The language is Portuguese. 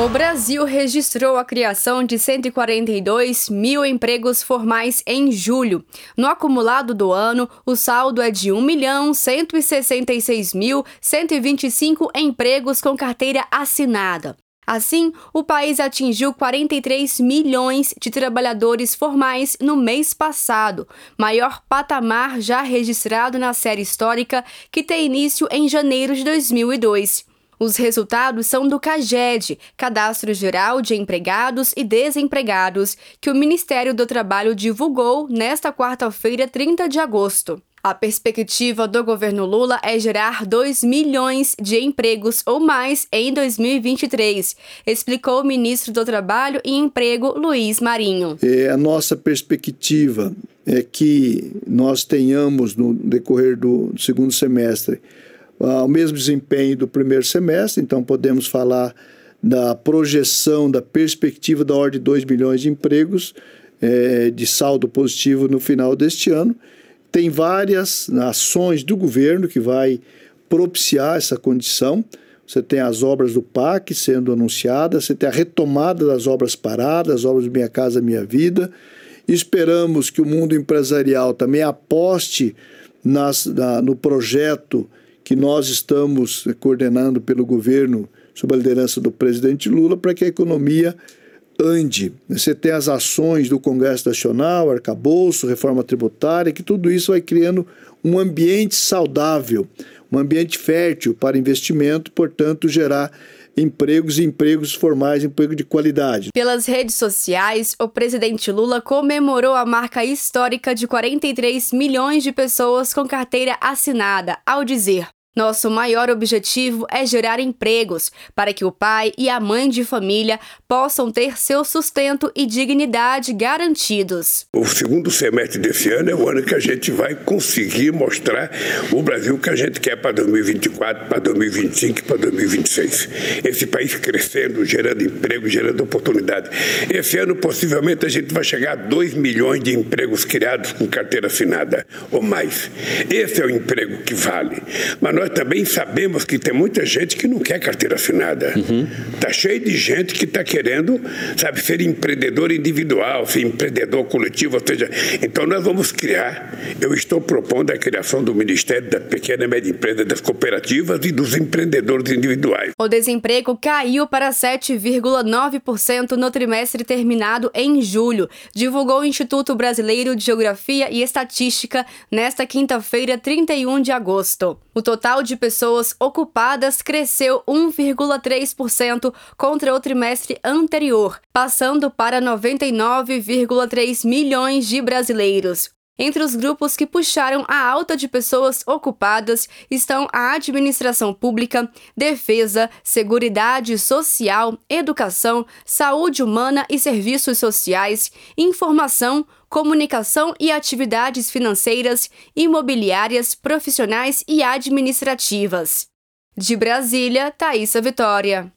O Brasil registrou a criação de 142 mil empregos formais em julho. No acumulado do ano, o saldo é de 1 milhão 166 mil 125 empregos com carteira assinada. Assim, o país atingiu 43 milhões de trabalhadores formais no mês passado, maior patamar já registrado na série histórica que tem início em janeiro de 2002. Os resultados são do CAGED, Cadastro Geral de Empregados e Desempregados, que o Ministério do Trabalho divulgou nesta quarta-feira, 30 de agosto. A perspectiva do governo Lula é gerar 2 milhões de empregos ou mais em 2023, explicou o ministro do Trabalho e Emprego, Luiz Marinho. É, a nossa perspectiva é que nós tenhamos, no decorrer do segundo semestre, ah, o mesmo desempenho do primeiro semestre, então podemos falar da projeção, da perspectiva da ordem de 2 milhões de empregos é, de saldo positivo no final deste ano. Tem várias ações do governo que vai propiciar essa condição. Você tem as obras do PAC sendo anunciadas, você tem a retomada das obras paradas, as obras Minha Casa Minha Vida. Esperamos que o mundo empresarial também aposte nas, na, no projeto que nós estamos coordenando pelo governo, sob a liderança do presidente Lula, para que a economia ande. Você tem as ações do Congresso Nacional, arcabouço, reforma tributária, que tudo isso vai criando um ambiente saudável, um ambiente fértil para investimento, portanto, gerar empregos e empregos formais, emprego de qualidade. Pelas redes sociais, o presidente Lula comemorou a marca histórica de 43 milhões de pessoas com carteira assinada, ao dizer: nosso maior objetivo é gerar empregos para que o pai e a mãe de família possam ter seu sustento e dignidade garantidos. O segundo semestre desse ano é o ano que a gente vai conseguir mostrar o Brasil que a gente quer para 2024, para 2025 e para 2026. Esse país crescendo, gerando emprego, gerando oportunidade. Esse ano, possivelmente, a gente vai chegar a 2 milhões de empregos criados com carteira assinada ou mais. Esse é o emprego que vale. Mas nós nós também sabemos que tem muita gente que não quer carteira assinada. Uhum. Tá cheio de gente que está querendo, sabe, ser empreendedor individual, ser empreendedor coletivo, ou seja, então nós vamos criar, eu estou propondo a criação do Ministério da Pequena e Média Empresa, das cooperativas e dos empreendedores individuais. O desemprego caiu para 7,9% no trimestre terminado em julho, divulgou o Instituto Brasileiro de Geografia e Estatística nesta quinta-feira, 31 de agosto. O total total de pessoas ocupadas cresceu 1,3% contra o trimestre anterior, passando para 99,3 milhões de brasileiros. Entre os grupos que puxaram a alta de pessoas ocupadas estão a administração pública, defesa, seguridade social, educação, saúde humana e serviços sociais, informação, comunicação e atividades financeiras, imobiliárias, profissionais e administrativas. De Brasília, Thaisa Vitória.